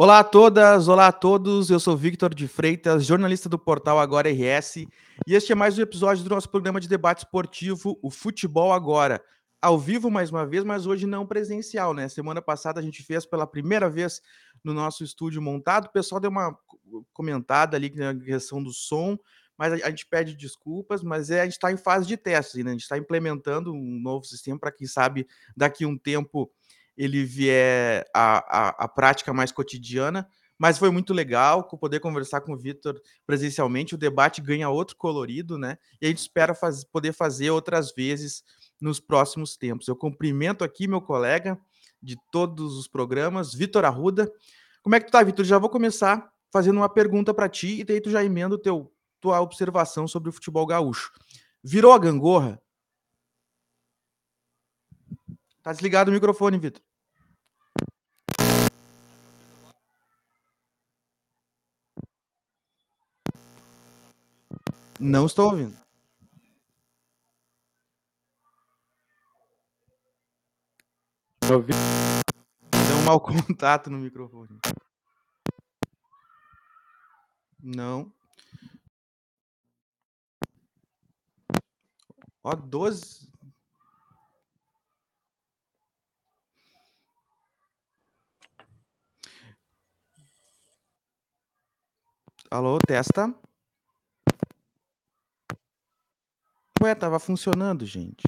Olá a todas, olá a todos. Eu sou Victor de Freitas, jornalista do portal Agora RS, e este é mais um episódio do nosso programa de debate esportivo, o Futebol Agora. Ao vivo mais uma vez, mas hoje não presencial, né? Semana passada a gente fez pela primeira vez no nosso estúdio montado. O pessoal deu uma comentada ali na questão do som, mas a gente pede desculpas, mas é, a gente está em fase de testes, né? A gente está implementando um novo sistema para quem sabe daqui um tempo ele vier a, a, a prática mais cotidiana, mas foi muito legal poder conversar com o Vitor presencialmente. O debate ganha outro colorido, né? E a gente espera faz, poder fazer outras vezes nos próximos tempos. Eu cumprimento aqui meu colega de todos os programas, Vitor Arruda. Como é que tu tá, Vitor? Já vou começar fazendo uma pergunta para ti e daí tu já emenda teu tua observação sobre o futebol gaúcho. Virou a gangorra? Tá desligado o microfone, Vitor. Não estou ouvindo. Deu um mau contato no microfone. Não. Ó, 12. Alô, testa. Ué, tava funcionando, gente.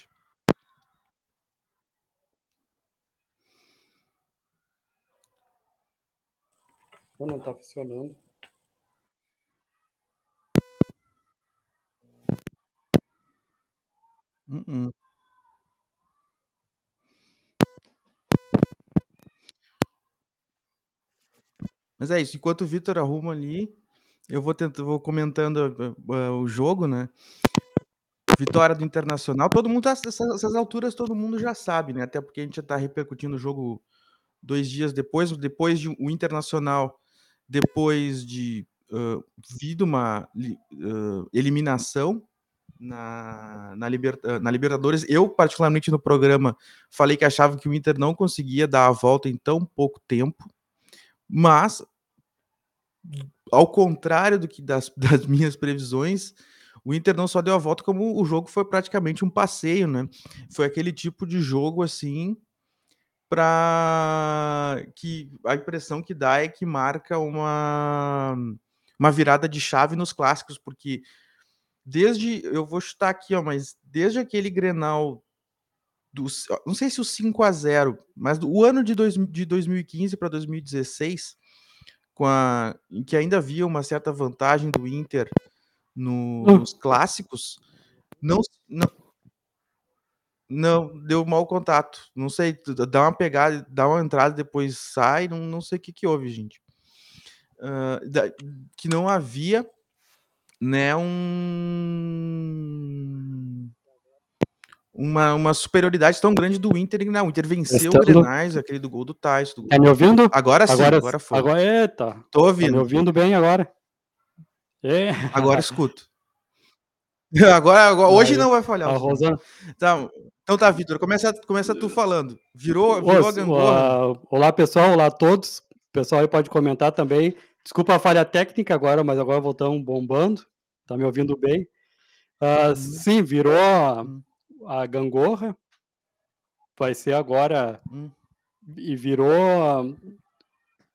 Não, não tá funcionando. Uh -uh. Mas é isso. Enquanto o Vitor arruma ali, eu vou tentando, vou comentando uh, o jogo, né? Vitória do Internacional. Todo mundo, essas, essas alturas, todo mundo já sabe, né? Até porque a gente já tá repercutindo o jogo dois dias depois, depois de o Internacional, depois de uh, vindo uma uh, eliminação na, na, Liber, na Libertadores. Eu, particularmente no programa, falei que achava que o Inter não conseguia dar a volta em tão pouco tempo, mas ao contrário do que das, das minhas previsões, o Inter não só deu a volta, como o jogo foi praticamente um passeio, né? Foi aquele tipo de jogo assim para que a impressão que dá é que marca uma uma virada de chave nos clássicos, porque desde eu vou chutar aqui, ó, mas desde aquele Grenal do, não sei se o 5 a 0, mas o ano de, dois, de 2015 para 2016, com a, em que ainda havia uma certa vantagem do Inter no, hum. nos clássicos, não, não, não deu mau contato. Não sei, dá uma pegada, dá uma entrada, depois sai, não, não sei o que, que houve, gente. Uh, da, que não havia né, um, uma, uma superioridade tão grande do Inter. Não, o Inter venceu Estando... o Grenais, aquele do gol do Tyson. Tá me ouvindo? Agora sim, agora, agora foi. Agora, eita. Tô ouvindo. Tá me ouvindo bem agora? É. Agora escuto. Agora, agora hoje não vai falhar. Rosana... Então, então tá, Vitor, começa, começa tu falando. Virou, virou a gangorra. Olá, pessoal, olá a todos. O pessoal aí pode comentar também. Desculpa a falha técnica agora, mas agora voltamos bombando. Tá me ouvindo bem? Uh, sim, virou a, hum. a, gangorra. Vai ser agora. Hum. E virou.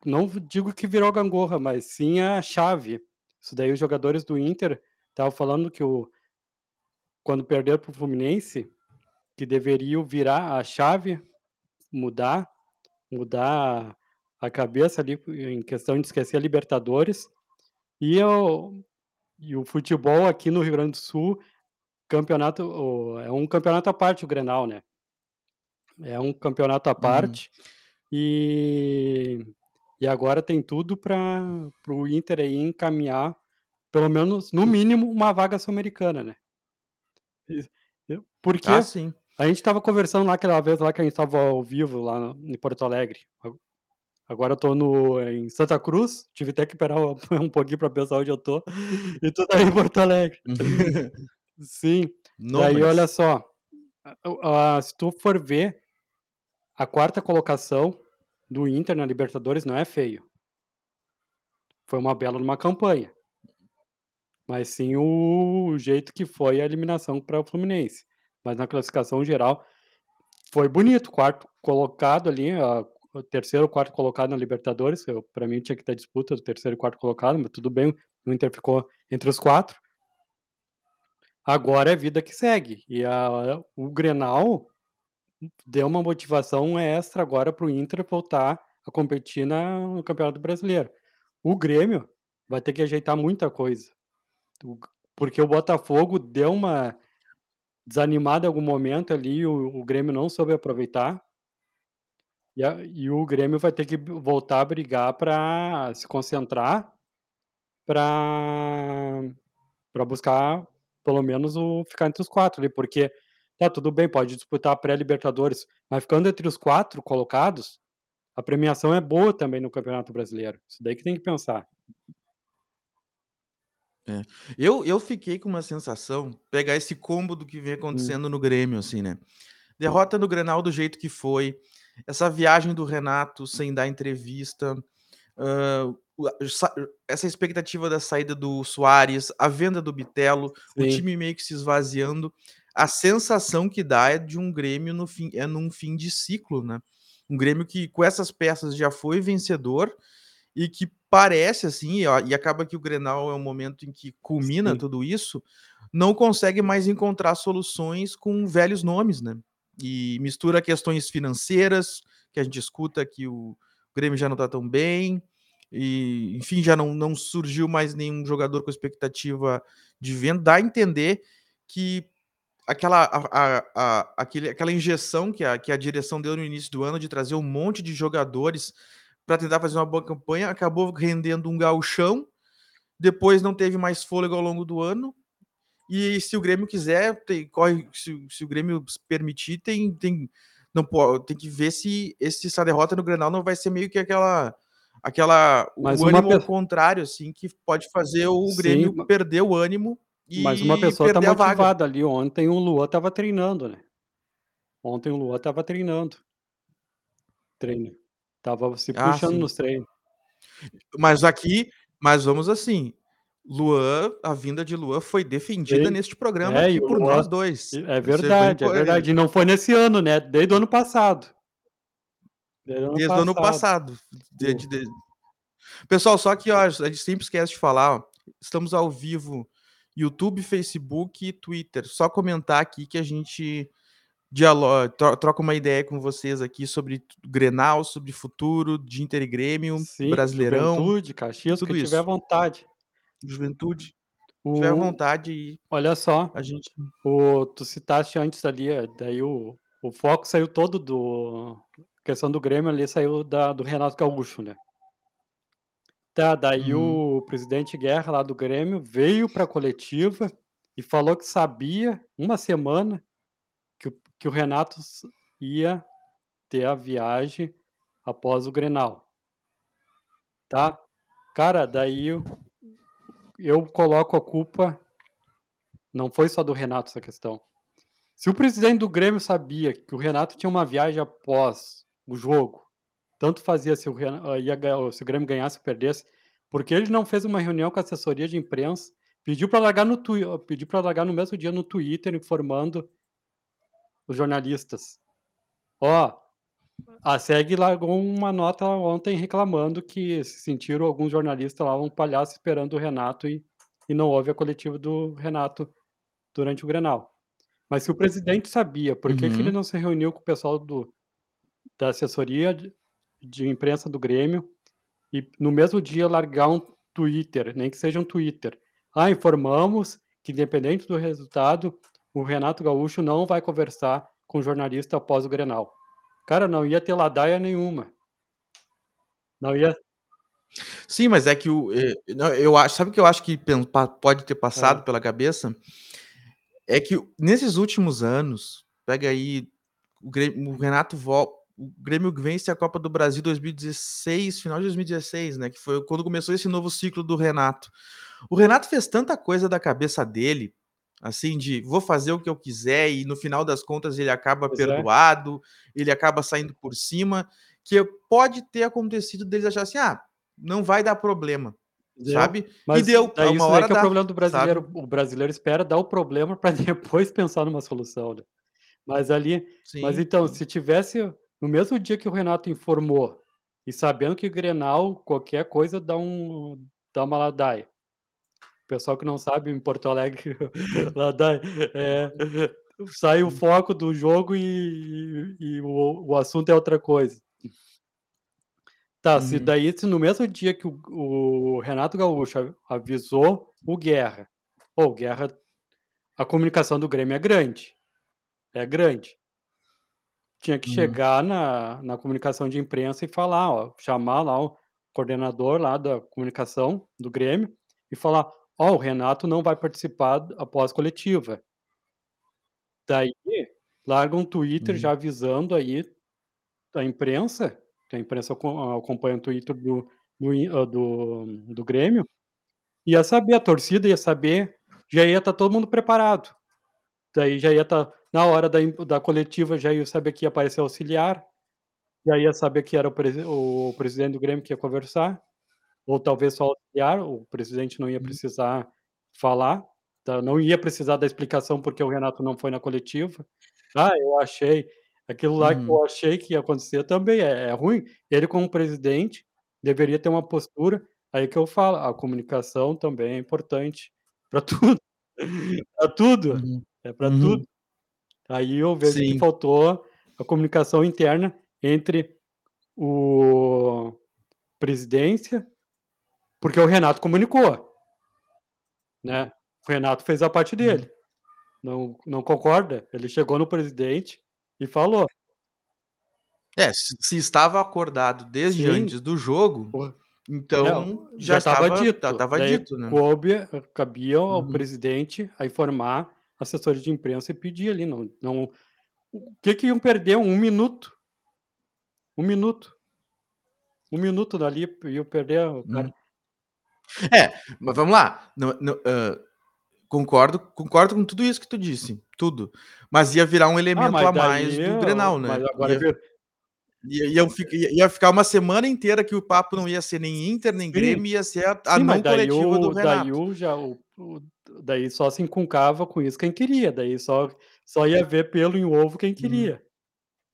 Não digo que virou a gangorra, mas sim a chave isso daí os jogadores do Inter estavam falando que o, quando perderam para o Fluminense, que deveriam virar a chave, mudar, mudar a cabeça ali em questão de esquecer a Libertadores. E, o e o futebol aqui no Rio Grande do Sul, campeonato é um campeonato à parte o Grenal, né? É um campeonato à uhum. parte. Uhum. E e agora tem tudo para o Inter aí encaminhar, pelo menos, no mínimo, uma vaga sul-americana, né? Porque ah, sim. a gente estava conversando lá aquela vez lá que a gente estava ao vivo lá em Porto Alegre. Agora eu tô no, em Santa Cruz, tive até que esperar um pouquinho para pensar onde eu tô. E tu tá em Porto Alegre. Uhum. Sim. Não, Daí, mas... olha só. se tu for ver, a quarta colocação do Inter na Libertadores não é feio. foi uma bela numa campanha. Mas sim o jeito que foi a eliminação para o Fluminense. Mas na classificação geral foi bonito, quarto colocado ali, a, o terceiro quarto colocado na Libertadores. Para mim tinha que ter disputa do terceiro e quarto colocado, mas tudo bem, o Inter ficou entre os quatro. Agora é vida que segue. E a, o Grenal deu uma motivação extra agora para o Inter voltar a competir na, no Campeonato Brasileiro. O Grêmio vai ter que ajeitar muita coisa. Porque o Botafogo deu uma desanimada em algum momento ali, o, o Grêmio não soube aproveitar. E, a, e o Grêmio vai ter que voltar a brigar para se concentrar para buscar pelo menos o ficar entre os quatro ali, porque tá tudo bem, pode disputar a pré-Libertadores, mas ficando entre os quatro colocados, a premiação é boa também no Campeonato Brasileiro. Isso daí que tem que pensar. É. Eu, eu fiquei com uma sensação, pegar esse combo do que vem hum. acontecendo hum. no Grêmio, assim, né? Derrota no Grenal do jeito que foi, essa viagem do Renato sem dar entrevista, uh, essa expectativa da saída do Soares, a venda do Bitelo, Sim. o time meio que se esvaziando, a sensação que dá é de um Grêmio no fim, é num fim de ciclo, né? Um Grêmio que com essas peças já foi vencedor e que parece assim, ó, e acaba que o Grenal é um momento em que culmina Sim. tudo isso, não consegue mais encontrar soluções com velhos nomes, né? E mistura questões financeiras, que a gente escuta que o Grêmio já não tá tão bem, e enfim, já não, não surgiu mais nenhum jogador com expectativa de venda. Dá a entender que aquela, a, a, a, aquele, aquela injeção que a, que a direção deu no início do ano de trazer um monte de jogadores para tentar fazer uma boa campanha, acabou rendendo um gauchão, depois não teve mais fôlego ao longo do ano, e se o Grêmio quiser, tem, corre, se, se, o Grêmio permitir, tem, tem, não pode, tem que ver se esse, essa derrota no Grenal não vai ser meio que aquela aquela mas o ânimo pe... contrário assim que pode fazer o Sim, Grêmio perder o ânimo mas uma pessoa tá motivada ali ontem o Luan tava treinando né ontem o Luan tava treinando treino tava se ah, puxando nos treinos mas aqui mas vamos assim Luan, a vinda de Luan foi defendida Sim. neste programa é, aqui por Luan, nós dois. É verdade, é verdade. E não foi nesse ano, né? Desde o ano passado. Desde o ano Desde passado. Ano passado. De, de, de... Pessoal, só que ó, a gente sempre esquece de falar, ó, estamos ao vivo YouTube, Facebook e Twitter. Só comentar aqui que a gente dialoga, troca uma ideia com vocês aqui sobre Grenal, sobre futuro de Inter e Grêmio, Sim, Brasileirão. Juventude, Caxias, tudo que isso. tiver vontade. Juventude. O... Tiver vontade e. Olha só. A gente. O... Tu citaste antes ali, daí o, o foco saiu todo do. A questão do Grêmio ali saiu da... do Renato Gaúcho, né? Tá, daí uhum. o presidente Guerra lá do Grêmio veio para a coletiva e falou que sabia, uma semana, que o, que o Renato ia ter a viagem após o Grenal. Tá? Cara, daí eu coloco a culpa. Não foi só do Renato essa questão. Se o presidente do Grêmio sabia que o Renato tinha uma viagem após o jogo, tanto fazia se o, Renato, ia, se o Grêmio ganhasse ou perdesse, porque ele não fez uma reunião com a assessoria de imprensa, pediu para largar no pediu para largar no mesmo dia no Twitter informando os jornalistas. Ó, a SEG largou uma nota ontem reclamando que se sentiram alguns jornalistas lá um palhaço esperando o Renato e, e não houve a coletiva do Renato durante o Grenal. Mas se o presidente sabia, por que, uhum. que ele uhum. não se reuniu com o pessoal do, da assessoria de, imprensa do Grêmio e no mesmo dia largar um Twitter, nem que seja um Twitter. Ah, informamos que independente do resultado, o Renato Gaúcho não vai conversar com o jornalista após o Grenal. Cara, não ia ter ladaia nenhuma. Não ia. Sim, mas é que o, eh, eu acho, sabe o que eu acho que pode ter passado é. pela cabeça? É que nesses últimos anos, pega aí o Renato volta, o Grêmio vence a Copa do Brasil 2016, final de 2016, né? Que foi quando começou esse novo ciclo do Renato. O Renato fez tanta coisa da cabeça dele assim, de vou fazer o que eu quiser, e no final das contas ele acaba pois é. perdoado, é. ele acaba saindo por cima, que pode ter acontecido deles achar assim, ah, não vai dar problema. deu, sabe? Mas e deu daí uma hora que é o problema do brasileiro. Sabe? O brasileiro espera dar o problema para depois pensar numa solução. Né? Mas ali, sim, mas então, se tivesse no mesmo dia que o Renato informou e sabendo que Grenal qualquer coisa dá um dá uma ladaia. O pessoal que não sabe em Porto Alegre, ladaia, é, sai o foco do jogo e, e, e o, o assunto é outra coisa. Tá, se uhum. daí, se no mesmo dia que o, o Renato Gaúcho avisou o Guerra, ou Guerra, a comunicação do Grêmio é grande. É grande. Tinha que Uhum. chegar na, na comunicação de imprensa e falar, ó, chamar lá o coordenador lá da comunicação do Grêmio e falar, ó, o Renato não vai participar após coletiva. Daí, larga um Twitter já uhum. avisando aí a imprensa que a imprensa acompanha o Twitter do, do, ah, do, do Grêmio, ia saber, a torcida ia saber, já ia estar tá todo mundo preparado. Daí já ia estar, tá, na hora da, da coletiva, já ia saber que ia aparecer auxiliar, já ia saber que era o, presi o presidente do Grêmio que ia conversar, ou talvez só auxiliar, o presidente não ia uhum. precisar falar, tá? não ia precisar da explicação porque o Renato não foi na coletiva. Ah, eu achei, Aquilo lá que eu uhum. achei que ia acontecer também é é ruim. Ele como presidente deveria ter uma postura aí que eu falo, a comunicação também é importante para tudo, para tudo, é para Uhum. tudo. Aí eu vejo que faltou a comunicação interna entre o presidência, porque o Renato comunicou, né. O Renato fez a parte dele. Uhum. Não não concorda? Ele chegou no presidente e falou. É, se estava acordado desde Sim. antes do jogo, então já já estava dito. estava dito, né. coube cabia ao Uhum. presidente a informar assessores de imprensa e pedir ali, não não o que que iam perder? um minuto. um minuto. um minuto dali, iam perder Hum. É, mas vamos lá, no no Concordo, concordo com tudo isso que tu disse, tudo. Mas ia virar um ah, elemento ah, a mais do Grenal, né? Mas agora ia, ia, ia, ficar uma semana inteira que o papo não ia ser nem Inter, nem Sim. Grêmio, ia ser a, a Sim, não coletiva o, do Renato. Daí, o, já, o, o, daí só se encuncava com isso quem queria, daí só, só ia ver pelo em ovo quem uhum. queria,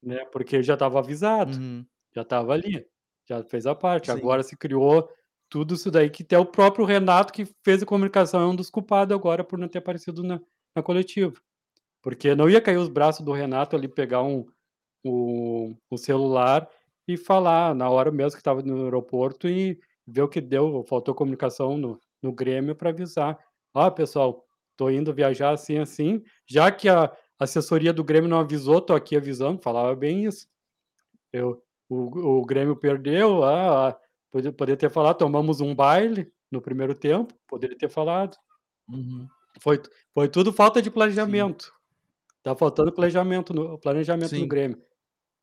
né? Porque já estava avisado, uhum. já estava ali, já fez a parte. Sim. Agora se criou tudo isso daí, que até o próprio Renato, que fez a comunicação, é um dos culpados agora por não ter aparecido na, na coletiva. Porque não ia cair os braços do Renato ali, pegar um, um, um celular e falar na hora mesmo que estava no aeroporto e ver o que deu. Faltou comunicação no, no Grêmio para avisar. Ó, ah, pessoal, tô indo viajar assim, assim. Já que a assessoria do Grêmio não avisou, tô aqui avisando, falava bem isso. Eu, o, o Grêmio perdeu, ah, Poderia, poderia ter falado, tomamos um baile no primeiro tempo, poderia ter falado. Uhum. Foi, foi tudo falta de planejamento. Sim. Tá faltando planejamento no, planejamento Sim. no Grêmio.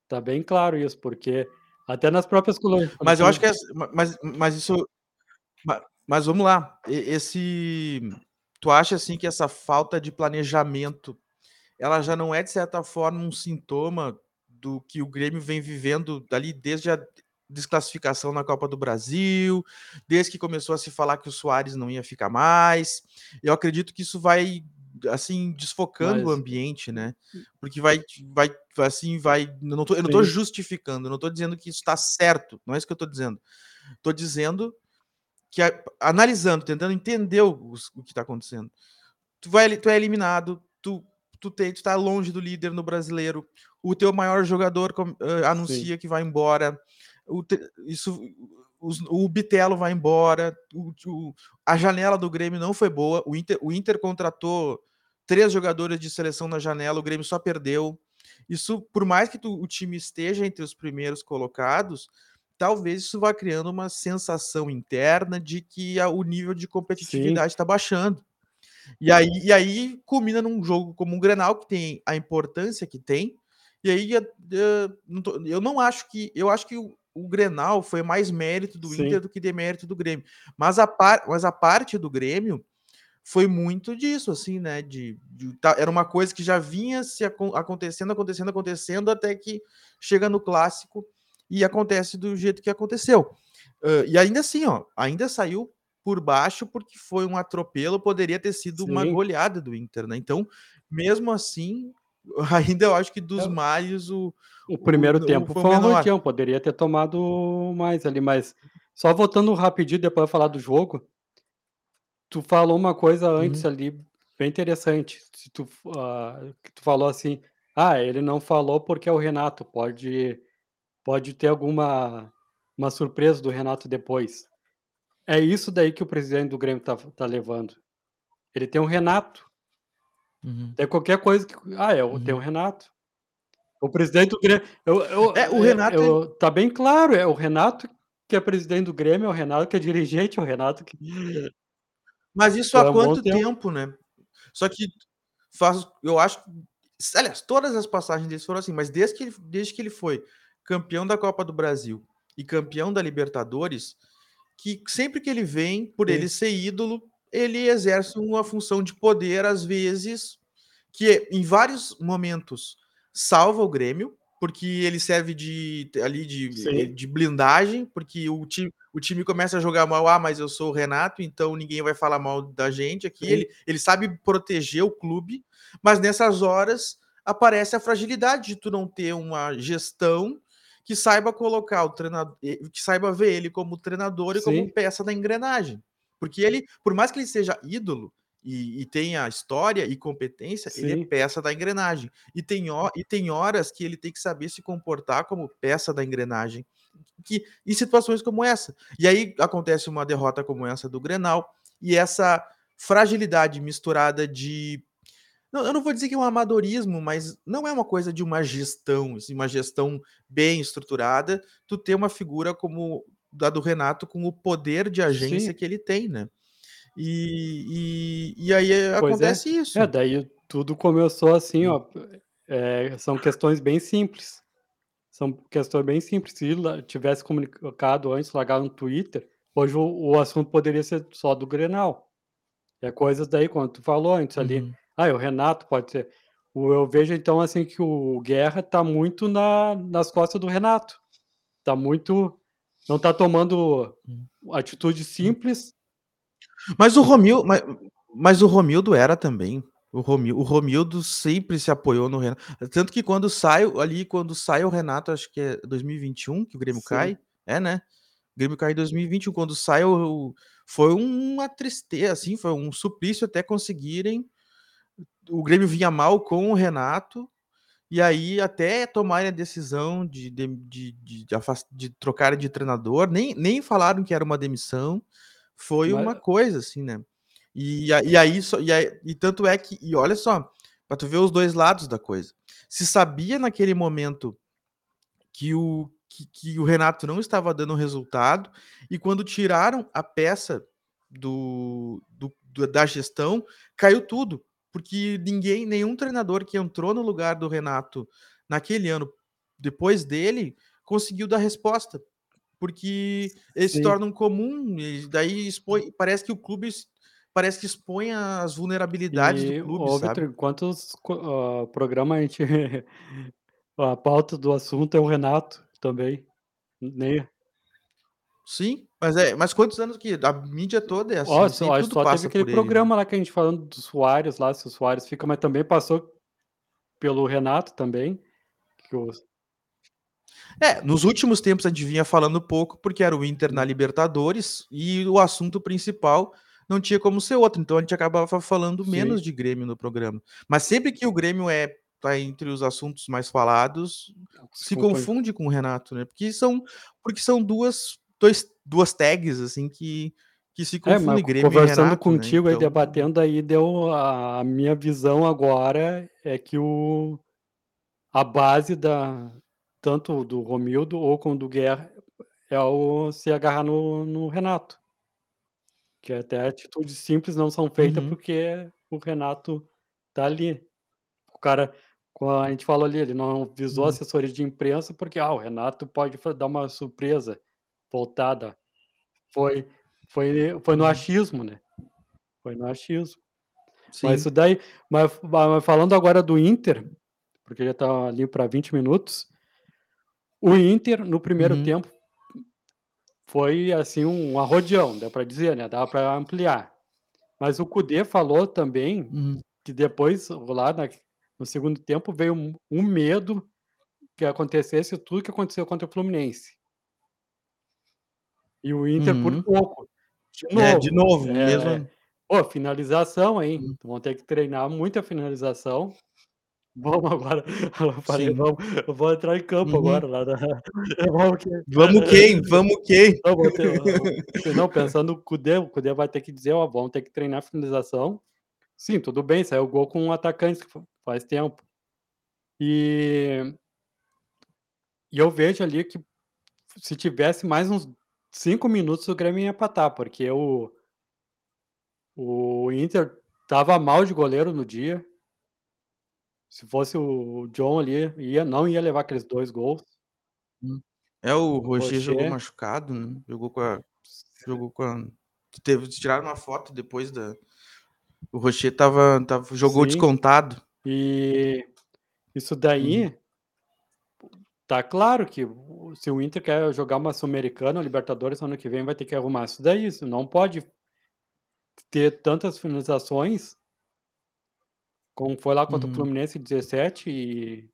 Tá bem claro isso, porque até nas próprias colunas. Mas eu acho que é, mas, mas isso. Mas, mas vamos lá. Esse. Tu acha assim que essa falta de planejamento ela já não é, de certa forma, um sintoma do que o Grêmio vem vivendo ali desde a, desclassificação na Copa do Brasil, desde que começou a se falar que o Soares não ia ficar mais. Eu acredito que isso vai assim desfocando Mas... o ambiente, né? Hum. Porque vai vai assim vai, eu não tô, eu não tô justificando, não tô dizendo que isso está certo, não é isso que eu tô dizendo. Tô dizendo que analisando, tentando entender o, o que está acontecendo. Tu vai tu é eliminado, tu tu, te, tu tá longe do líder no brasileiro, o teu maior jogador uh, anuncia Sim. que vai embora, o, isso, o Bitelo vai embora, o, o, a janela do Grêmio não foi boa, o Inter, o Inter contratou três jogadores de seleção na janela, o Grêmio só perdeu. Isso, por mais que tu, o time esteja entre os primeiros colocados, talvez isso vá criando uma sensação interna de que a, o nível de competitividade está baixando. E aí, e aí culmina num jogo como um Grenal, que tem a importância que tem. E aí eu, eu não acho que. Eu acho que o Grenal foi mais mérito do Sim. Inter do que demérito do Grêmio. Mas a, par, mas a parte do Grêmio foi muito disso, assim, né? De, de tá, era uma coisa que já vinha se acontecendo, acontecendo, acontecendo, até que chega no clássico e acontece do jeito que aconteceu. Uh, e ainda assim, ó, ainda saiu por baixo, porque foi um atropelo, poderia ter sido Sim. uma goleada do Inter, né? Então, mesmo assim, ainda eu acho que dos é. males o. O primeiro o, tempo o, foi um rodeão, poderia ter tomado mais ali, mas só voltando rapidinho, depois de falar do jogo, tu falou uma coisa antes uhum. ali, bem interessante. Se tu, uh, tu falou assim, ah, ele não falou porque é o Renato, pode, pode ter alguma uma surpresa do Renato depois. É isso daí que o presidente do Grêmio tá, tá levando. Ele tem um Renato. Uhum. É qualquer coisa que. Ah, é, uhum. tem um Renato. O presidente do Grêmio. Eu, eu, é, o Renato. Eu, eu, tá bem claro, é o Renato que é presidente do Grêmio, é o Renato que é dirigente, é o Renato que. Mas isso há quanto tempo. tempo, né? Só que faz, eu acho. Aliás, todas as passagens dele foram assim, mas desde que, ele, desde que ele foi campeão da Copa do Brasil e campeão da Libertadores, que sempre que ele vem, por Sim. ele ser ídolo, ele exerce uma função de poder, às vezes, que em vários momentos salva o Grêmio, porque ele serve de ali de, de blindagem, porque o time, o time começa a jogar mal, ah, mas eu sou o Renato, então ninguém vai falar mal da gente aqui. Ele, ele sabe proteger o clube, mas nessas horas aparece a fragilidade de tu não ter uma gestão que saiba colocar o treinador, que saiba ver ele como treinador e Sim. como peça da engrenagem. Porque ele, por mais que ele seja ídolo, e, e tenha história e competência, Sim. ele é peça da engrenagem. E tem, e tem horas que ele tem que saber se comportar como peça da engrenagem. Que, em situações como essa. E aí acontece uma derrota como essa do Grenal, e essa fragilidade misturada de. Não, eu não vou dizer que é um amadorismo, mas não é uma coisa de uma gestão, assim, uma gestão bem estruturada, tu ter uma figura como da do Renato com o poder de agência Sim. que ele tem, né? E, e, e aí pois é. acontece é. isso. É, daí tudo começou assim, ó. É, são questões bem simples. São questões bem simples. Se tivesse comunicado antes, largado no Twitter, hoje o, o, assunto poderia ser só do Grenal. É coisas daí, quando tu falou antes ali. Uhum. Ah, o Renato pode ser. Eu vejo então assim que o Guerra tá muito na, nas costas do Renato. Tá muito. Não tá tomando uhum. atitude simples mas o Romildo, mas, mas o Romildo era também. O Romildo, o Romildo sempre se apoiou no Renato. Tanto que quando sai ali, quando sai o Renato, acho que é 2021 que o Grêmio Sim. cai. É, né? O Grêmio cai em 2021. Quando sai, o, foi uma tristeza, assim, foi um suplício até conseguirem. O Grêmio vinha mal com o Renato. E aí, até tomarem a decisão de, de, de, de, de, de trocar de treinador, nem, nem falaram que era uma demissão foi Mas... uma coisa, assim, né? E, e aí, só, e, aí, e tanto é que, e olha só, para tu ver os dois lados da coisa. Se sabia naquele momento que o, que, que, o Renato não estava dando resultado, e quando tiraram a peça do, do, da gestão, caiu tudo. Porque ninguém, nenhum treinador que entrou no lugar do Renato naquele ano, depois dele, conseguiu dar resposta porque eles Sim. se tornam comum, e daí expõe, parece que o clube parece que expõe as vulnerabilidades e, do clube, ó, sabe? Quantos uh, programas a gente a pauta do assunto é o Renato também, nem Sim, mas é, mas quantos anos que a mídia toda é assim, ó, só, tudo só passa teve aquele por programa ele, né? lá que a gente falando dos Soares lá, se o Soares fica, mas também passou pelo Renato também, que é, nos últimos tempos a gente vinha falando pouco porque era o Inter na Libertadores e o assunto principal não tinha como ser outro, então a gente acabava falando Sim. menos de Grêmio no programa. Mas sempre que o Grêmio é tá entre os assuntos mais falados, se confunde com o Renato, né? Porque são porque são duas dois, duas tags assim que que se confundem é, Grêmio conversando Renato, né? contigo né? então... aí debatendo aí deu a, a minha visão agora é que o a base da tanto do Romildo ou com o do Guerra, é o se agarrar no, no Renato. Que até atitudes simples não são feitas uhum. porque o Renato tá ali. O cara, a gente falou ali, ele não visou uhum. assessoria de imprensa porque ah, o Renato pode dar uma surpresa voltada. Foi, foi, foi no uhum. achismo, né? Foi no achismo. Sim. Mas isso daí, mas, mas falando agora do Inter, porque já tá ali para 20 minutos, o Inter, no primeiro uhum. tempo, foi, assim, um arrodeão, dá para dizer, né, dá para ampliar. Mas o Cudê falou também Uhum. que depois, lá na no segundo tempo, veio um um medo que acontecesse tudo que aconteceu contra o Fluminense. E o Inter por Uhum. pouco. De É, de novo, novo, eh, mesmo pô, finalização, hein, Hum. vão ter que treinar muita finalização. Vamos agora eu falei: Sim. "Vamos, eu vou entrar em campo Uhum. agora lá na vamos que" Vamos quem? Vamos quem? Não, vou ter não, pensando no Cudê, o Cudê vai ter que dizer: "Ó, vamos ter que treinar finalização". Sim, tudo bem, saiu o gol com um atacante fa faz tempo. E e eu vejo ali que se tivesse mais uns 5 minutos o Grêmio ia empatar, porque o o Inter estava mal de goleiro no dia. Se fosse o John ali, ia não ia levar aqueles 2 gols. Hum. É, o Rocher jogou machucado, né, jogou com a jogou com a teve tiraram uma foto depois da o Rocher estava estava jogou Sim. descontado. E isso daí tá claro que se o Inter quer jogar uma Sul-Americana Libertadores ano que vem, vai ter que arrumar isso daí, isso não pode ter tantas finalizações como foi lá contra o Uhum. Fluminense 17 e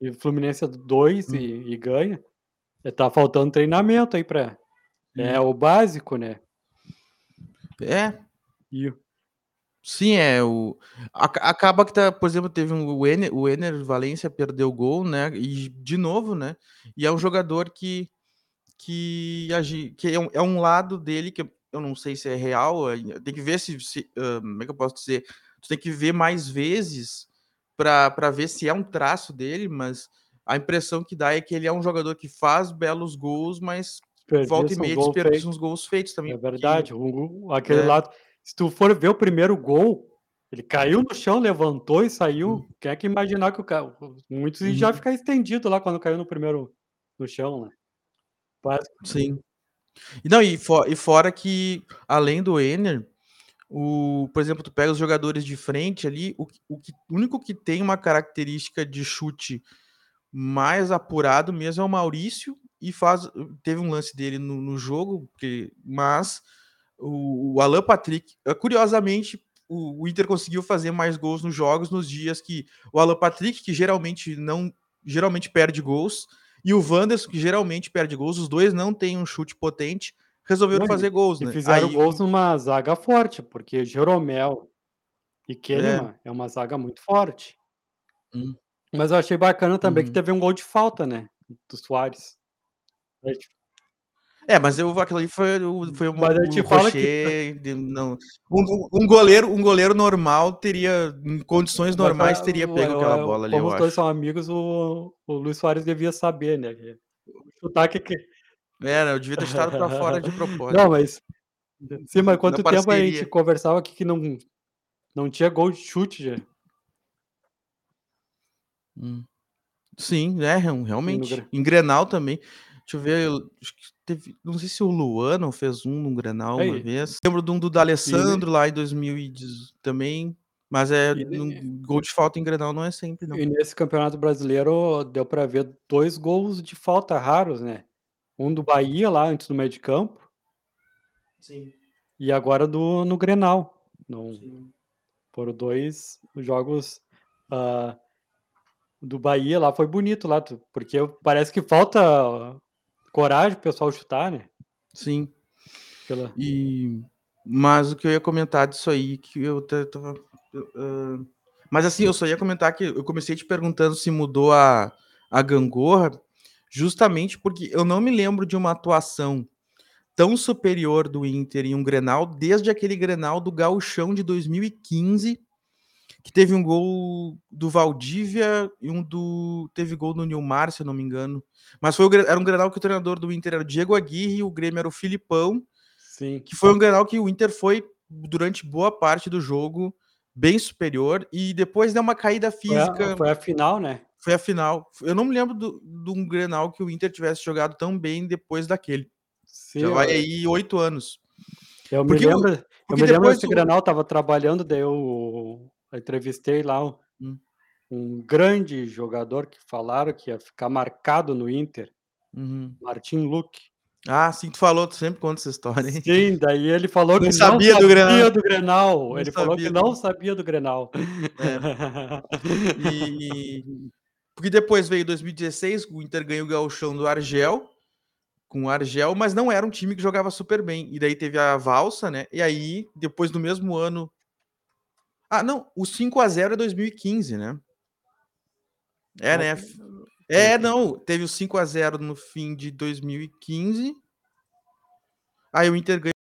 e o Fluminense 2 Hum. e e ganha. Eh, tá faltando treinamento aí pra é Sim. o básico, né. É. E o Sim, é o aca acaba que tá por exemplo, teve um o Ener o Ener Valencia perdeu o gol, né, e de novo, né, e é um jogador que que agi que é um é um lado dele que eu não sei se é real, eh, tem que ver se se hã, como é que eu posso dizer? Tu tem que ver mais vezes pra pra ver se é um traço dele, mas a impressão que dá é que ele é um jogador que faz belos gols, mas volta e um meia gol desperdiça feito. uns gols feitos também, É verdade, o aquele é. lado se tu for ver o 1º gol, ele caiu no chão, levantou e Hum. saiu. Quem é que imaginar que o ca muitos iam já ficar estendido lá quando caiu no 1º no chão, né. Quase Sim. Não, e fo e fora que além do Ener, o por exemplo, tu pega os jogadores de frente ali, o o que o único que tem uma característica de chute mais apurado mesmo é o Maurício e faz teve um lance dele no no jogo que mas o o Alan Patrick hã, curiosamente, o o Inter conseguiu fazer mais gols nos jogos nos dias que o Alan Patrick, que geralmente não geralmente perde gols, e o Wanderson, que geralmente perde gols, os 2 não têm um chute potente, resolveram Não, fazer gols, e né. fizeram Aí gols o numa zaga forte, porque Jeromel e É. Kahneman é uma zaga muito forte. Hum. Mas eu achei bacana também que Uhum. teve um gol de falta, né, do Soares. É ti É, mas eu aquilo ali foi o foi Mas o falo que Rocher de não um um goleiro um goleiro normal teria em condições Mas normais, a teria o pego aquela bola ali, como os 2 acho. são amigos, o o Luís Soares devia saber, né, que chutar que que É, né, eu devia ter chutado pra fora de Não, propósito. mas sim, mas Na quanto tempo a gente parceria. conversava aqui que não não tinha gol de chute já. Hum. Sim, é, real no realmente. Em Grenal também. Deixa eu ver, eu acho que teve não sei se o Luan não fez um num Grenal uma Aí vez. Lembro de um do D'Alessandro lá em 2000 e dezo também, mas, eh, E num ne gol de falta em Grenal não é sempre não. E nesse Campeonato Brasileiro deu pra ver 2 gols de falta raros, né. Um do Bahia lá antes do meio de campo Sim. e agora do no Grenal. Não Sim. foram 2 jogos, hã, do Bahia lá foi bonito lá, porque parece que falta coragem para o pessoal chutar, né. Sim. Pela E mas o que eu ia comentar disso aí que eu estava hã, mas assim, eu só ia comentar que eu comecei te perguntando se mudou a a gangorra, justamente porque eu não me lembro de uma atuação tão superior do Inter em um Grenal, desde aquele Grenal do Gauchão de 2015, que teve um gol do Valdívia e um do teve gol do Nilmar, se eu não me engano. Mas foi o era um Grenal que o treinador do Inter era o Diego Aguirre e o Grêmio era o Filipão, Sim. que foi um Grenal que o Inter foi, durante boa parte do jogo, bem superior e depois deu uma caída Foi a física foi a final, né. Foi a final. Eu não me lembro do de um Grenal que o Inter tivesse jogado tão bem depois daquele. Sim, Já vai eu aí 8 anos. Eu me Porque o lembro eu porque me lembro desse o Grenal, estava trabalhando, daí eu eu entrevistei lá um Hum. um grande jogador que falaram que ia ficar marcado no Inter, Uhum. Martin Luque. Ah, sim, tu falou, tu sempre conta essa história. Hein? Sim, daí ele falou não que sabia não do sabia Grenal. do Grenal. Ele falou que não do- sabia do Grenal. É. E porque depois veio 2016, o Inter ganhou o gauchão do Argel, com o Argel, mas não era um time que jogava super bem. E daí teve a valsa, né? E aí, depois do mesmo ano. Ah, não, o 5 a 0 é 2015, né? É, né? É, não, teve o 5 a 0 no fim de 2015. Aí o Inter ganhou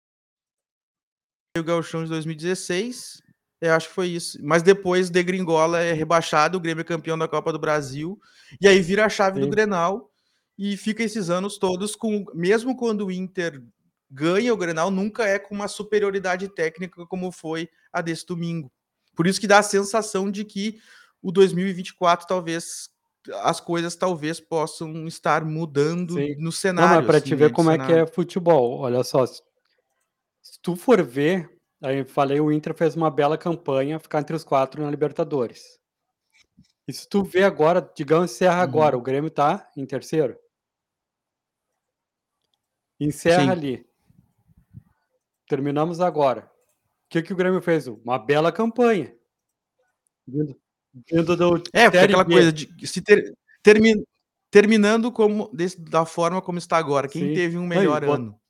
o gauchão de 2016. Eu acho que foi isso. Mas depois de Gringola é rebaixado, o Grêmio é campeão da Copa do Brasil. E aí vira a chave do Sim. Grenal e fica esses anos todos com. Mesmo quando o Inter ganha o Grenal, nunca é com uma superioridade técnica como foi a desse domingo. Por isso que dá a sensação de que o 2024 talvez as coisas talvez possam estar mudando Sim. no Não, cenário. mas para assim, te ver como é que cenário. é futebol, olha só. Se tu for ver, aí eu falei, o Inter fez uma bela campanha, ficar entre os quatro na Libertadores. E se tu vê agora, digamos, encerra Uhum. agora, o Grêmio tá em terceiro. Encerra Sim. ali. Terminamos agora. O que, que o Grêmio fez? Uma bela campanha. Vindo, vindo do É, porque Série aquela B. coisa de se ter, termi- terminando como desse- da forma como está agora. Quem Sim. teve um melhor bot- ano?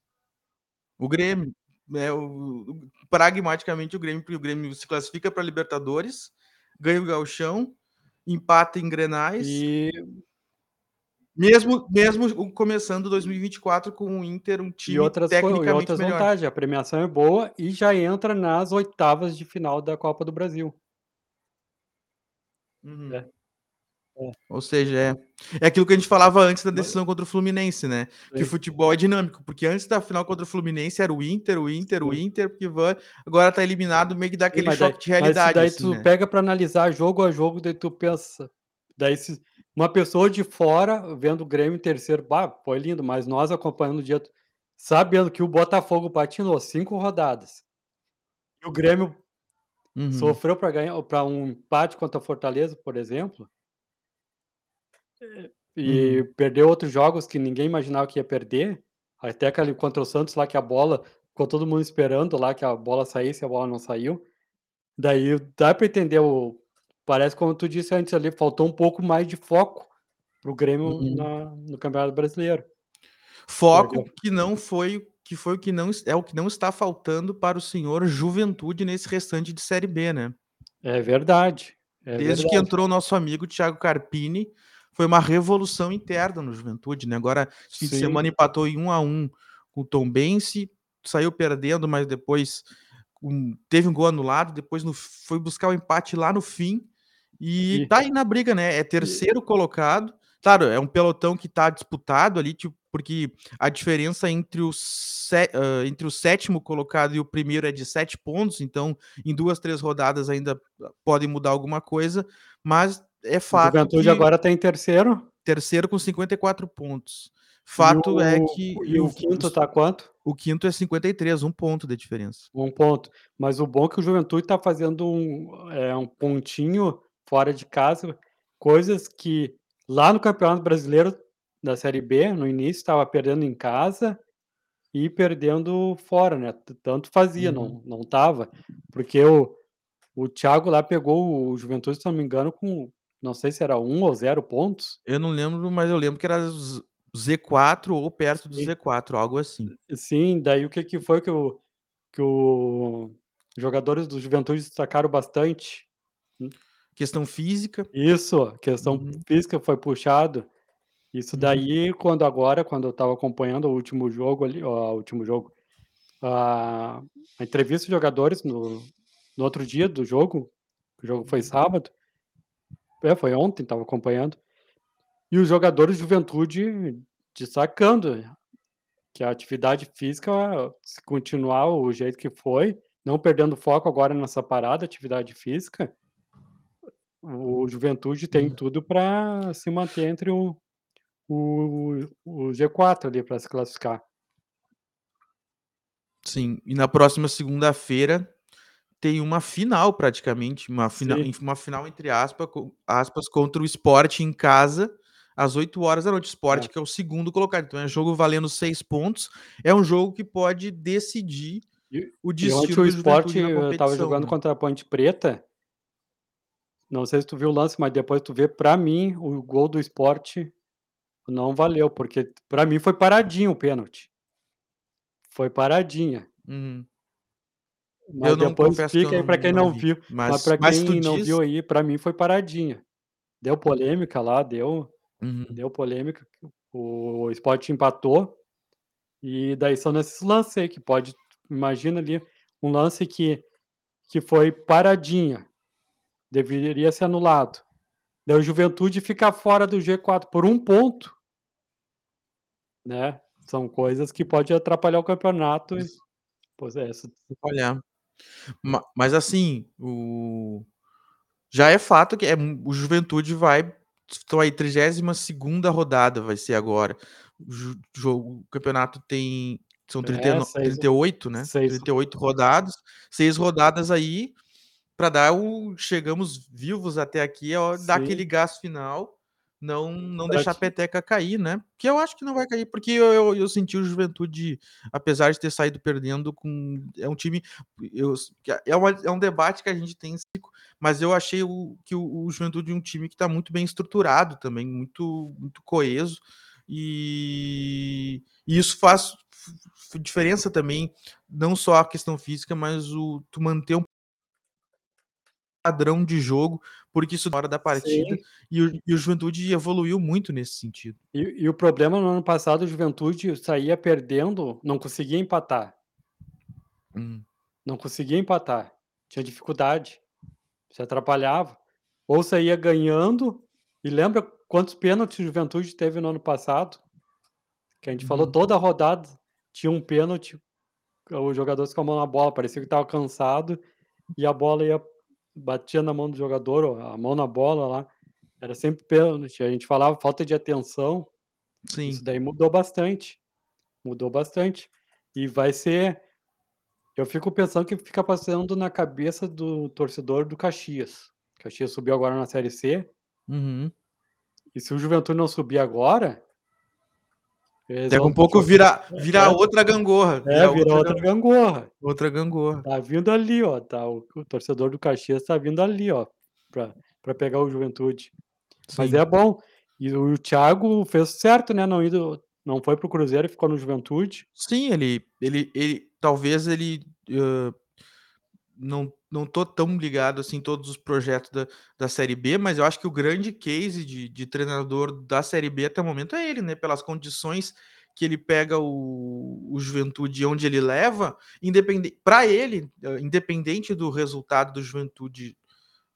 O Grêmio. É, o, pragmaticamente o Grêmio, porque o Grêmio se classifica para Libertadores, ganha o Gauchão, empata em Grenais, E mesmo mesmo começando 2024 com o Inter um E time outras, co- e tecnicamente outras melhor. vantagens. A premiação é boa e já entra nas oitavas de final da Copa do Brasil. Uhum. É. É. Ou seja, é, é aquilo que a gente falava antes da decisão contra o Fluminense, né? Que o Sim. futebol é dinâmico, porque antes da final contra o Fluminense era o Inter, o Inter, o Sim. Inter, porque vai, agora tá eliminado, meio que dá Sim, aquele daí- choque de Mas realidade. daí assim, tu né? pega para analisar jogo a jogo, daí tu pensa. Daí se uma pessoa de fora vendo o Grêmio em terceiro, bah, foi lindo, mas nós acompanhando o dia, sabendo que o Botafogo patinou cinco rodadas. E o Grêmio Uhum. sofreu para ganhar para um empate contra a Fortaleza, por exemplo. E Uhum. perdeu outros jogos que ninguém imaginava que ia perder. Até aquele contra o Santos lá que a bola ficou todo mundo esperando lá que a bola saísse, a bola não saiu. Daí dá para entender o parece como tu disse antes ali, faltou um pouco mais de foco pro Grêmio Uhum. na, no Campeonato Brasileiro. Foco que não foi, que foi o que não é o que não está faltando para o senhor Juventude nesse restante de Série B, né? É verdade. É Desde que verdade. entrou o nosso amigo Thiago Carpini, foi uma revolução interna no Juventude, né? Agora, fim de semana empatou em 1 a 1 com o Tombense, saiu perdendo, mas depois um- teve um gol anulado, depois no- foi buscar o empate lá no fim e E- tá aí na briga, né? É terceiro colocado. Claro, é um pelotão que tá disputado ali, tipo, porque a diferença entre o, ah, entre o sétimo colocado e o primeiro é de sete pontos, então em duas, três rodadas ainda pode mudar alguma coisa, mas é O fato Juventude que agora tá em terceiro. terceiro com 54 pontos. Fato e é o, que E o quinto tá quanto? o quinto é 53, um ponto de diferença. Um ponto. Mas o bom é que o Juventude tá fazendo um, é, um pontinho fora de casa, coisas que lá no Campeonato Brasileiro da Série B, no início, estava perdendo em casa e perdendo fora, né? Tanto fazia, Uhum. não, não tava. Porque o, o Thiago lá pegou o Juventude, se não me engano, com não sei se era um ou zero pontos. Eu não lembro, mas eu lembro que era Z- Z4 ou perto do Sim. Z4, algo assim. Sim, daí o que, que foi que o, que o os jogadores do Juventude destacaram bastante? Questão física. Isso, questão Uhum. física foi puxado. Isso Uhum. daí, quando agora, quando eu estava acompanhando o último jogo ali, ó, o último jogo, a, a entrevista de jogadores no, no outro dia do jogo, o jogo foi sábado, é, foi ontem, estava acompanhando, e os jogadores de juventude destacando que a atividade física, se continuar o jeito que foi, não perdendo foco agora nessa parada, atividade física, o Juventude tem Uhum. tudo para se manter entre o, o, o G4 ali para se classificar. Sim, e na próxima segunda-feira tem uma final praticamente, uma final, Sim. uma final entre aspas, aspas contra o Sport em casa, às 8 horas da noite. Esporte, É. que é o segundo colocado. Então é jogo valendo seis pontos. É um jogo que pode decidir E o destino do Sport Juventude na estava jogando né. contra a Ponte Preta. Não sei se tu viu o lance, mas depois tu vê, pra mim, o gol do Sport não valeu, porque pra mim foi paradinho o pênalti. Foi paradinha. Uhum. Mas Eu não depois que eu aí pra quem não vi, viu. Mas mas tu quem não diz viu aí, pra mim foi paradinha. Deu polêmica lá, deu Uhum. deu polêmica, o Sport empatou, e daí são nesses lances aí que pode imagina ali, um lance que que foi paradinha, deveria ser anulado. Daí o Juventude fica fora do G4 por 1 ponto. Né, são coisas que pode atrapalhar o campeonato pois é, essa Olha, ma mas assim, o já é fato que é o Juventude vai estão aí 32ª rodada vai ser agora. O ju jogo o campeonato tem são É, no 6 38, né, 6 38 rodadas, 6 rodadas aí pra dar o chegamos vivos até aqui, é hora de dar aquele Sim. gás final, não não deixar a peteca cair, né. Que eu acho que não vai cair, porque eu eu eu senti o Juventude, apesar de ter saído perdendo com é um time eu que é uma é um debate que a gente tem mas eu achei o que o o Juventude um time que tá muito bem estruturado também, muito muito coeso, e e isso faz diferença também, não só a questão física, mas o tu manter um padrão de jogo, porque isso na hora da partida, Sim. e o e o Juventude evoluiu muito nesse sentido. E e o problema no ano passado, o Juventude saía perdendo, não conseguia empatar. Hum. Não conseguia empatar, tinha dificuldade, se atrapalhava, ou saía ganhando, e lembra quantos pênaltis o Juventude teve no ano passado? Que a gente falou Uhum. toda a rodada tinha um pênalti, os jogadores com a mão na bola, parecia que estava cansado, e a bola ia batia na mão do jogador, ou a mão na bola lá, era sempre pênalti, a gente falava falta de atenção, isso Sim. daí mudou bastante, mudou bastante. E vai ser eu fico pensando o que fica passando na cabeça do torcedor do Caxias. Caxias subiu agora na série C Uhum. e se o Juventude não subir agora Daqui um pouco vira vira é, outra gangorra, é, vira vira outra outra gan gangorra. outra gangorra. Tá vindo ali ó, tá o o torcedor do Caxias tá vindo ali ó, pra pra pegar o Juventude. Mas Sim. é bom, e o Thiago fez certo, né, não indo não foi para o Cruzeiro e ficou no Juventude. Sim, ele ele ele talvez ele, hã, não não tô tão ligado, assim, em todos os projetos da da série B, mas eu acho que o grande case de de treinador da série B até o momento é ele, né, pelas condições que ele pega o o Juventude onde ele leva, independen pra ele, hã, independente do resultado do Juventude,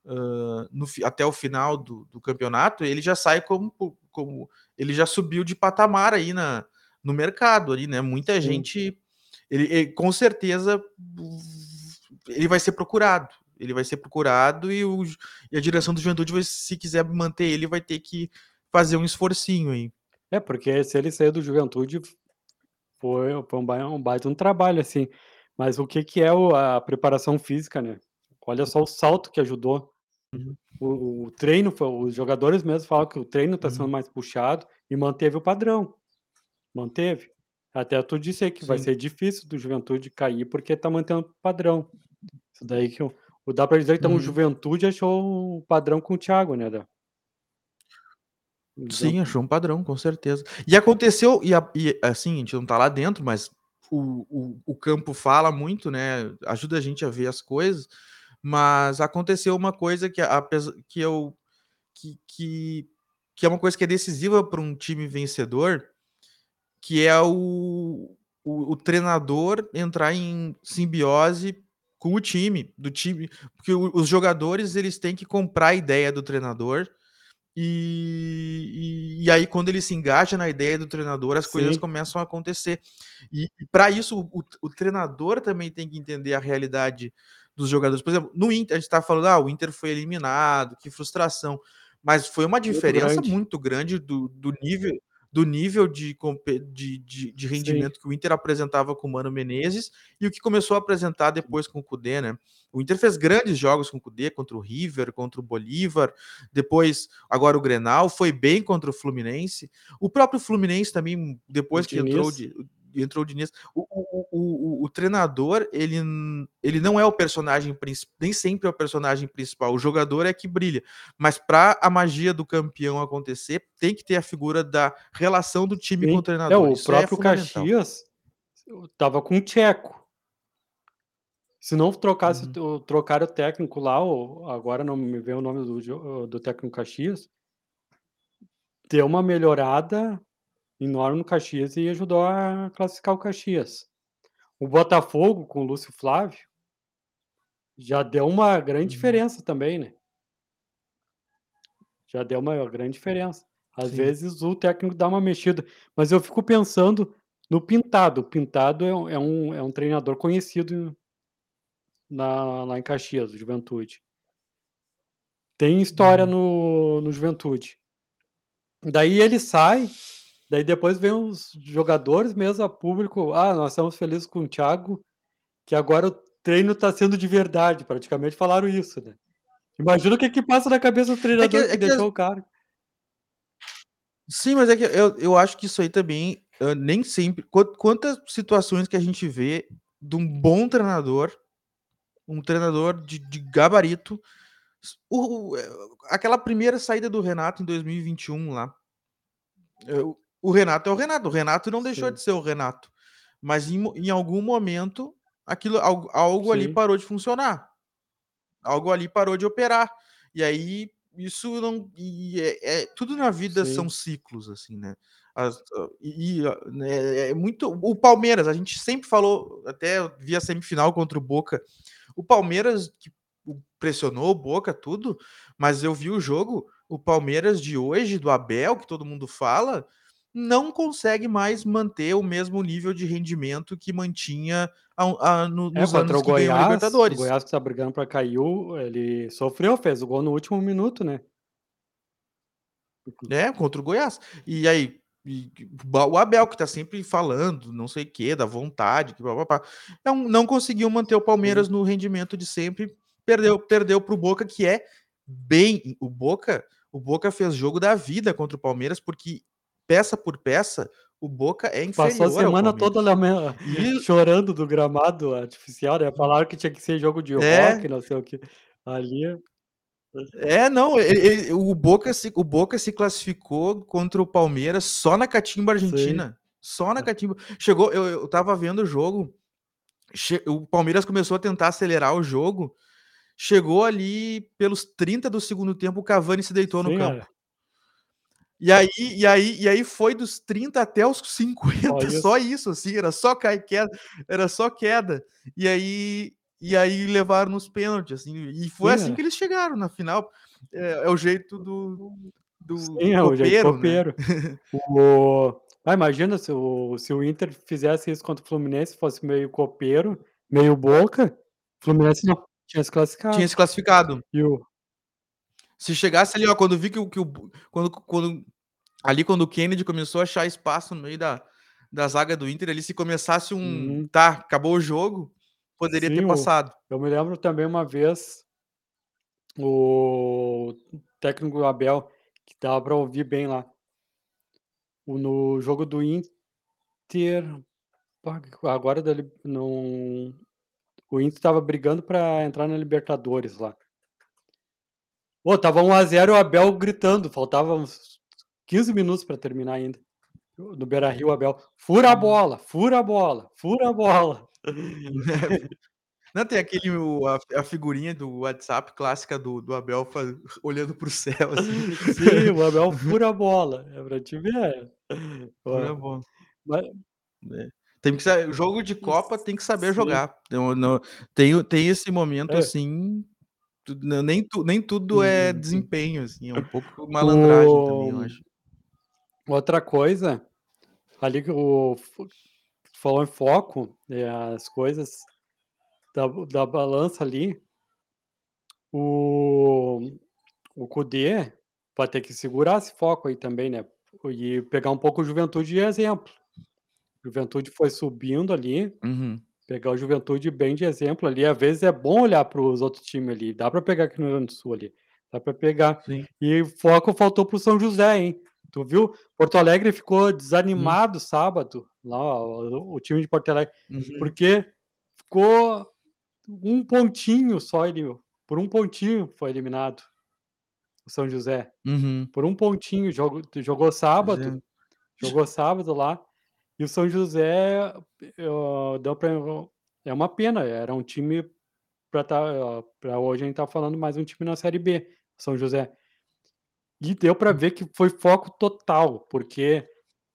hã, no até o final do do campeonato, ele já sai como como ele já subiu de patamar aí na no mercado ali, né, muita Sim. gente ele ele com certeza ele vai ser procurado, ele vai ser procurado e o e a direção do Juventude vai se quiser manter ele, vai ter que fazer um esforcinho aí. É, porque se ele sair do Juventude foi foi um bai um baita um trabalho, assim, mas o que que é o a preparação física, né, olha só o salto que ajudou. Uhum. O o treino os jogadores mesmo falam que o treino tá sendo Uhum. mais puxado e manteve o padrão, manteve. Até tu disse aí que vai Sim. ser difícil do Juventude cair, porque tá mantendo o padrão. Isso daí que o o dá pra dizer então o Uhum. Juventude achou o padrão com o Thiago, né, da Sim, achou um padrão, com certeza. E aconteceu e a e assim, a gente não tá lá dentro, mas o o o campo fala muito, né, ajuda a gente a ver as coisas, mas aconteceu uma coisa que apesa que eu que que que é uma coisa que é decisiva pra um time vencedor, que é o o o treinador entrar em simbiose com o time, do time porque os jogadores eles têm que comprar a ideia do treinador, e e aí quando ele se engaja na ideia do treinador, as coisas Sim. começam a acontecer. E pra isso o o treinador também tem que entender a realidade dos jogadores. Por exemplo, no Inter, a gente estava falando: "Ah, o Inter foi eliminado, que frustração", mas foi uma Muito diferença grande. muito grande do do nível do nível de, de, de, de rendimento Sim. que o Inter apresentava com o Mano Menezes e o que começou a apresentar depois com o Cudê, né? O Inter fez grandes jogos com o Cudê, contra o River, contra o Bolívar, depois, agora o Grenal, foi bem contra o Fluminense. O próprio Fluminense também, depois o que Diniz. entrou de, entrou o Diniz. O, o, o, o, treinador, ele, ele não é o personagem principal, nem sempre é o personagem principal. O jogador é que brilha. Mas para a magia do campeão acontecer, tem que ter a figura da relação do time Sim. com o treinador. É, o Isso é próprio é Caxias estava com o Tcheco. Se não trocasse, uhum. trocar o técnico lá, agora não me vem o nome do, do técnico Caxias, deu uma melhorada enorme no Caxias e ajudou a classificar o Caxias. O Botafogo, com o Lúcio Flávio, já deu uma grande uhum. diferença também, né? Já deu uma grande diferença. Às Sim. vezes o técnico dá uma mexida, mas eu fico pensando no Pintado. O Pintado é, é um, é um treinador conhecido na, lá em Caxias, Juventude. Tem história uhum. no, no Juventude. Daí ele sai Daí depois vem os jogadores mesmo a público, ah, nós estamos felizes com o Thiago, que agora o treino está sendo de verdade, praticamente falaram isso, né. Imagina o que que passa na cabeça do treinador é que, é que deixou o cara. Sim, mas é que eu, eu acho que isso aí também, uh, nem sempre. Quantas situações que a gente vê de um bom treinador, um treinador de, de gabarito, o, o, aquela primeira saída do Renato em 2021 lá. Eu, o Renato é o Renato. O Renato não deixou Sim. de ser o Renato. Mas em, em algum momento, aquilo, algo, algo ali parou de funcionar. Algo ali parou de operar. E aí, isso não. É, é tudo na vida Sim. são ciclos, assim, né? As, e né, é muito. O Palmeiras, a gente sempre falou, até via semifinal contra o Boca. O Palmeiras que pressionou o Boca, tudo, mas eu vi o jogo, o Palmeiras de hoje, do Abel, que todo mundo fala, não consegue mais manter o mesmo nível de rendimento que mantinha a, a, no, é, nos anos o Goiás, Libertadores. O Goiás que está brigando para cair, ele sofreu, fez o gol no último minuto, né? É, contra o Goiás. E aí, e, o Abel, que tá sempre falando, não sei o que, da vontade, que papapá, não, não conseguiu manter o Palmeiras Sim. no rendimento de sempre, perdeu, perdeu pro Boca, que é bem. O Boca, o Boca fez jogo da vida contra o Palmeiras, porque peça por peça, o Boca é inferior. Passou a semana toda na... e... chorando do gramado artificial, né? Falaram que tinha que ser jogo de é... rock, não sei o que. Ali. É, não, ele, ele, o, Boca se, o Boca se classificou contra o Palmeiras só na Catimba Argentina. Sim. Só na é. Catimba. Chegou, eu, eu tava vendo o jogo. Che, o Palmeiras começou a tentar acelerar o jogo. Chegou ali pelos 30 do segundo tempo, o Cavani se deitou Sim, no campo. É. E aí, e aí, e aí foi dos 30 até os 50, só isso, só isso assim, era só cair queda, era só queda. E aí, e aí levaram nos pênaltis, assim, e foi Sim, assim é. que eles chegaram na final. É, é o jeito do, do Sim, é o copeiro. Né? o... ah, imagina se o, se o Inter fizesse isso contra o Fluminense, fosse meio copeiro, meio boca, o Fluminense não tinha se classificado. Tinha se classificado. E o, se chegasse ali, ó, quando vi que o. Que o quando, quando, ali, quando o Kennedy começou a achar espaço no meio da, da zaga do Inter, ali, se começasse um. Uhum. Tá, acabou o jogo, poderia Sim, ter passado. Eu, eu me lembro também uma vez o técnico Abel, que dava para ouvir bem lá. No jogo do Inter. Agora não. O Inter estava brigando para entrar na Libertadores lá. Pô, tava 1x0 e o Abel gritando, faltava uns 15 minutos para terminar ainda. No Beira Rio, Abel, fura a bola, fura a bola, fura a bola. Não, tem aquele, o, a, a, figurinha do WhatsApp clássica do, do Abel faz, olhando para o céu. Assim. Sim, o Abel fura a bola. É para te ver. Fura a bola. Mas... É. Tem que saber, jogo de Copa tem que saber Sim. jogar. Tem, tem, tem esse momento é. assim nem, tu, nem tudo é uhum. desempenho, assim, é um pouco malandragem o... também, eu acho. Outra coisa, ali que o falou em foco, é, as coisas da, da balança ali, o, o Kudê vai ter que segurar esse foco aí também, né? e pegar um pouco o Juventude de exemplo. Juventude foi subindo ali, Uhum. Pegar o Juventude bem de exemplo ali. Às vezes é bom olhar para os outros times ali. Dá para pegar aqui no Rio Grande do Sul ali. Dá para pegar. Sim. E foco faltou para o São José, hein? Tu viu? Porto Alegre ficou Uhum. desanimado sábado, lá o, o time de Porto Alegre, Uhum. porque ficou um pontinho só ele, por um pontinho foi eliminado o São José. Uhum. Por um pontinho, jogo, jogou Pois sábado, é. jogou sábado lá, e o São José eh, deu pra, é uma pena, era um time para tá, para hoje a gente tá falando mais um time na Série B, São José. E deu para ver que foi foco total, porque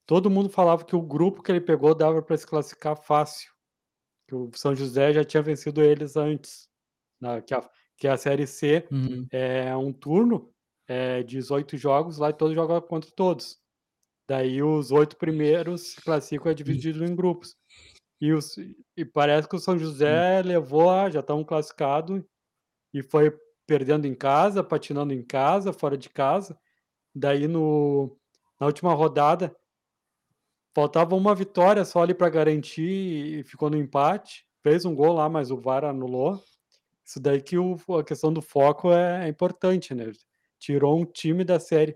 todo mundo falava que o grupo que ele pegou dava para se classificar fácil. Que o São José já tinha vencido eles antes. Na, que, a, que a Série C Uhum. é um turno, é 18 jogos, lá e todos jogam contra todos. Daí os oito primeiros se classificam é dividido em grupos. E, os, e parece que o São José levou, ah, já estão classificados, e foi perdendo em casa, patinando em casa, fora de casa. Daí no, na última rodada faltava uma vitória só ali para garantir e ficou no empate. Fez um gol lá, mas o VAR anulou. Isso daí que o, a questão do foco é, é importante, né? Tirou um time da série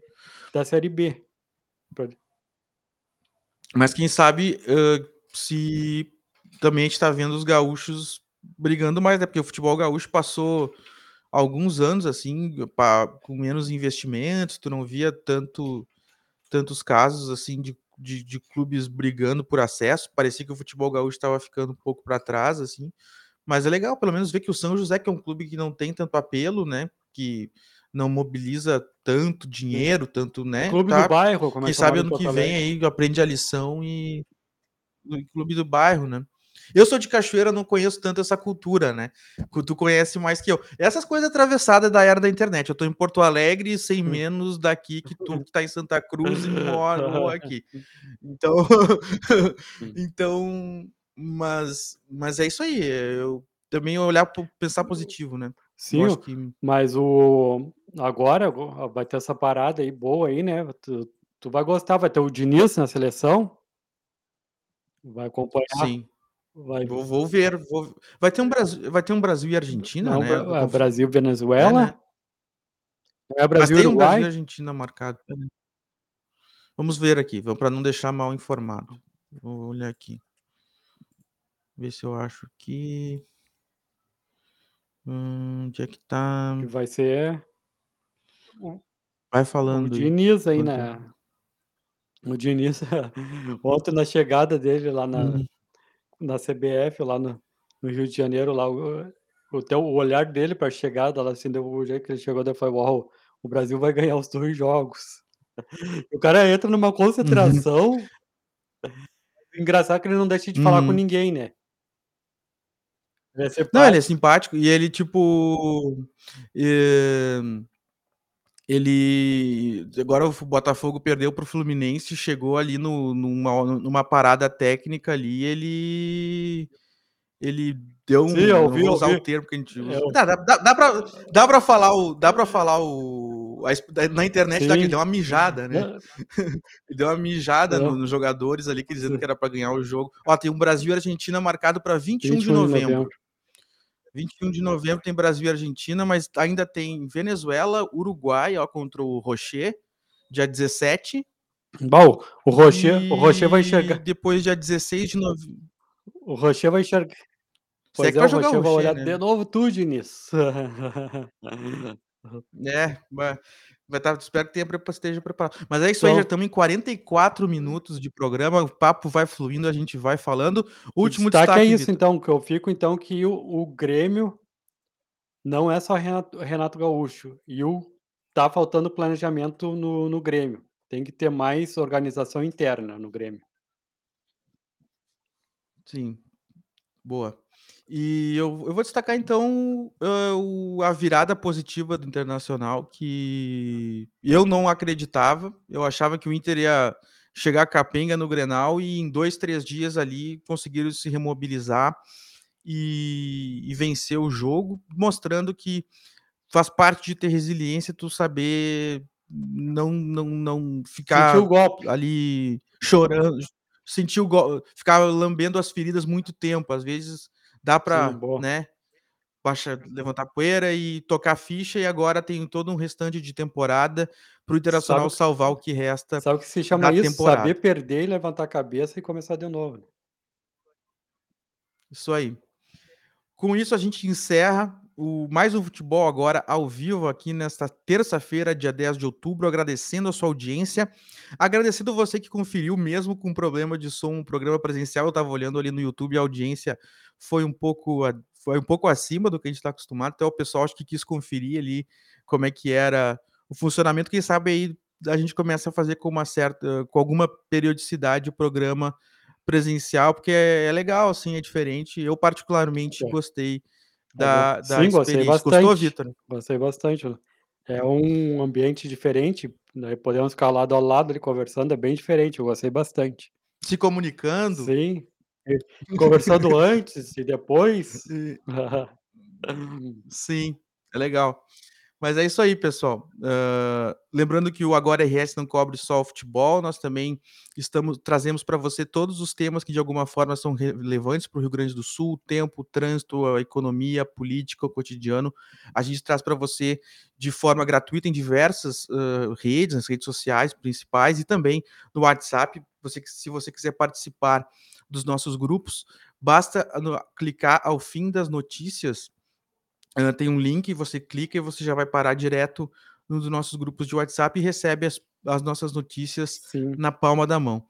da série B. Pra- Mas quem sabe ãh, se também a gente tá vendo os gaúchos brigando mais, né? Porque o futebol gaúcho passou alguns anos assim, pa- com menos investimentos, tu não via tanto tantos casos assim de, de, de clubes brigando por acesso. Parecia que o futebol gaúcho estava ficando um pouco para trás, assim. Mas é legal, pelo menos, ver que o São José, que é um clube que não tem tanto apelo, né? Que não mobiliza tanto dinheiro, tanto, né? Clube tá, do bairro, como é quem chamado sabe ano que vem aí aprende a lição e no clube do bairro, né? Eu sou de Cachoeira, não conheço tanto essa cultura, né? Que Tu conhece mais que eu. Essas coisas atravessadas da era da internet. Eu tô em Porto Alegre, sem menos daqui que tu que tá em Santa Cruz e moro aqui. Então, então, mas, mas é isso aí. Eu também olhar, pensar positivo, né? Eu Sim, acho que mas o agora vai ter essa parada aí boa aí, né? Tu, tu vai gostar, vai ter o Diniz na seleção. Vai acompanhar, sim. vai Vou, vou ver. vou- Vai ter um Brasil, vai ter um Brasil e Argentina, não, né? É conf- Brasil, É, Venezuela. né? É Mas Brasil, tem um Brasil e. Argentina marcado. Vamos ver aqui, para não deixar mal informado. Vou olhar aqui. Ver se eu acho que. Hum, onde é que tá? Que vai ser Vai o falando aí. Diniz aí na. O Diniz, ontem na chegada dele lá na, Uhum. na CBF, lá no, no Rio de Janeiro, lá, o, o, o olhar dele para a chegada, lá, assim, deu- o jeito que ele chegou, daí foi: Uau, o Brasil vai ganhar os dois jogos. O cara entra numa concentração. Engraçado que ele não deixa de falar com Uhum. ninguém, né? Ele é Não, ele é simpático. e ele, tipo. eh, Ele. Agora o Botafogo perdeu pro Fluminense, chegou ali no, numa, numa parada técnica ali, ele. Ele deu um. Sim, eu vou usar o termo que a gente usa. Eu- Dá, dá, dá, pra, dá pra falar o. Dá pra falar o. a na internet que ele deu uma mijada, né? Ele deu uma mijada no- Não. nos jogadores ali, que dizendo que era pra ganhar o jogo. Ó, tem um Brasil e Argentina marcado pra 21, 21 de novembro. 21 de novembro tem Brasil e Argentina, mas ainda tem Venezuela, Uruguai, ó, contra o Rocher, dia 17. Bom, o Rocher, o Rocher vai e enxergar. depois dia 16 de novembro. O Rocher vai enxergar. Você é Pois que é, vai o jogar Rocher o vai Rocher, olhar né? de novo tu, Diniz. É, vai, vai tá, espero que tenha, esteja preparado. Mas é isso aí, já Então, estamos em 44 minutos de programa, o papo vai fluindo, a gente vai falando. Último destaque destaque, é isso, Vitor. então, que eu fico, então, que o, o Grêmio não é só Renato, Renato Gaúcho. E o tá faltando planejamento no, no Grêmio. Tem que ter mais organização interna no Grêmio. Sim, boa. E eu, eu vou destacar então o- a virada positiva do Internacional, que eu não acreditava. Eu achava que o Inter ia chegar capenga no Grenal e em dois, três dias ali conseguiram se remobilizar e, e vencer o jogo, mostrando que faz parte de ter resiliência tu saber não, não, não ficar ali chorando, sentir o golpe, ficar lambendo as feridas muito tempo. Às vezes dá para, né? Baixa, levantar poeira e tocar ficha, e agora tem todo um restante de temporada para o Internacional sabe, salvar o que resta. Sabe o que se chama isso? Temporada. Saber perder e levantar a cabeça e começar de novo. Né? Isso aí. Com isso, a gente encerra o mais um futebol agora ao vivo aqui nesta terça-feira, dia 10 de outubro, agradecendo a sua audiência, agradecendo você que conferiu mesmo com problema de som, um programa presencial, eu estava olhando ali no YouTube, a audiência foi um pouco foi um pouco acima do que a gente está acostumado, até o pessoal acho que quis conferir ali como é que era o funcionamento, quem sabe aí a gente começa a fazer com uma certa, com alguma periodicidade o programa presencial, porque é, é legal, assim, é diferente. Eu particularmente é. gostei da, da Sim, gostei bastante. Gostou, Vitor? Gostei bastante. É um ambiente diferente, né? podemos ficar lado a lado ali conversando, é bem diferente, eu gostei bastante. Se comunicando? Sim, conversando antes e depois. Sim, é legal. Mas é isso aí, pessoal. Uh, lembrando que o Agora RS não cobre só o futebol, nós também estamos trazemos para você todos os temas que de alguma forma são relevantes para o Rio Grande do Sul, o tempo, o trânsito, a economia, a política, o cotidiano. A gente traz para você de forma gratuita em diversas uh, redes, nas redes sociais principais e também no WhatsApp. Você, se você quiser participar dos nossos grupos, basta clicar ao fim das notícias Uh, tem um link, você clica e você já vai parar direto nos nossos grupos de WhatsApp e recebe as, as nossas notícias Sim. na palma da mão.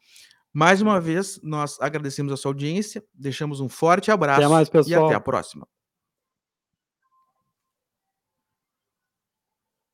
Mais uma vez, nós agradecemos a sua audiência, deixamos um forte abraço até mais, e até a próxima.